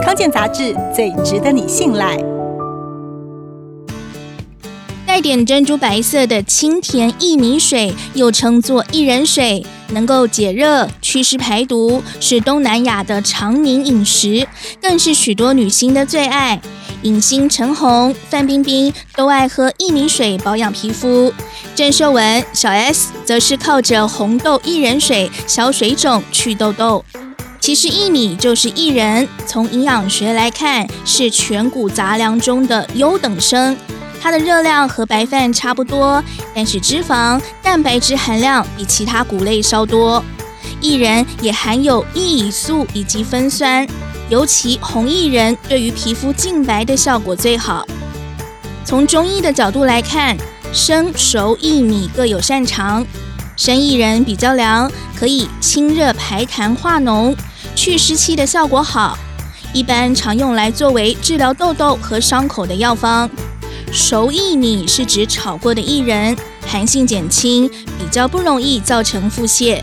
康健杂志最值得你信赖。带点珍珠白色的清甜薏米水，又称作薏仁水，能够解热、祛湿、排毒，是东南亚的常年饮食，更是许多女星的最爱。影星陈红、范冰冰都爱喝薏米水保养皮肤，郑秀文、小 S 则是靠着红豆薏仁水消水肿、祛痘痘。其实薏米就是薏仁，从营养学来看，是全谷杂粮中的优等生。它的热量和白饭差不多，但是脂肪、蛋白质含量比其他谷类稍多。薏仁也含有薏苡素以及酚酸，尤其红薏仁对于皮肤净白的效果最好。从中医的角度来看，生熟薏米各有擅长。生薏仁比较凉，可以清热排痰化脓，去湿气的效果好，一般常用来作为治疗痘痘和伤口的药方。熟薏米是指炒过的薏仁，寒性减轻，比较不容易造成腹泻。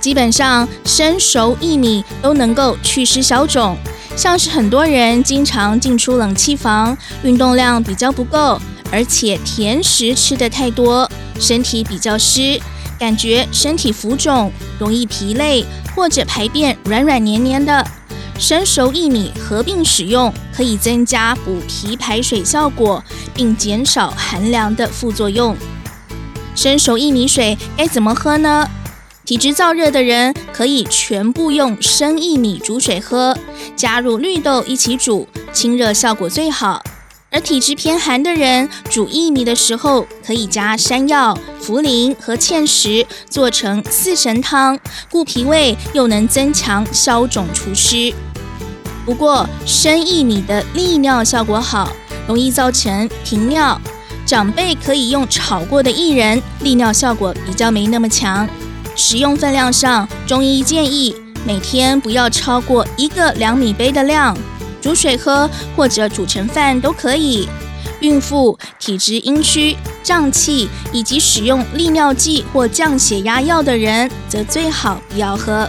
基本上生熟薏米都能够祛湿消肿。像是很多人经常进出冷气房，运动量比较不够，而且甜食吃得太多，身体比较湿，感觉身体浮肿，容易疲累，或者排便软软黏黏的。生熟薏米合并使用，可以增加补脾排水效果，并减少寒凉的副作用。生熟薏米水该怎么喝呢？体质燥热的人可以全部用生薏米煮水喝，加入绿豆一起煮，清热效果最好。而体质偏寒的人煮薏米的时候，可以加山药、茯苓和芡实，做成四神汤，顾脾胃又能增强消肿除湿。不过，生薏米的利尿效果好，容易造成频尿。长辈可以用炒过的薏仁，利尿效果比较没那么强。食用分量上，中医建议每天不要超过一个两米杯的量，煮水喝或者煮成饭都可以。孕妇、体质阴虚、胀气以及使用利尿剂或降血压药的人，则最好不要喝。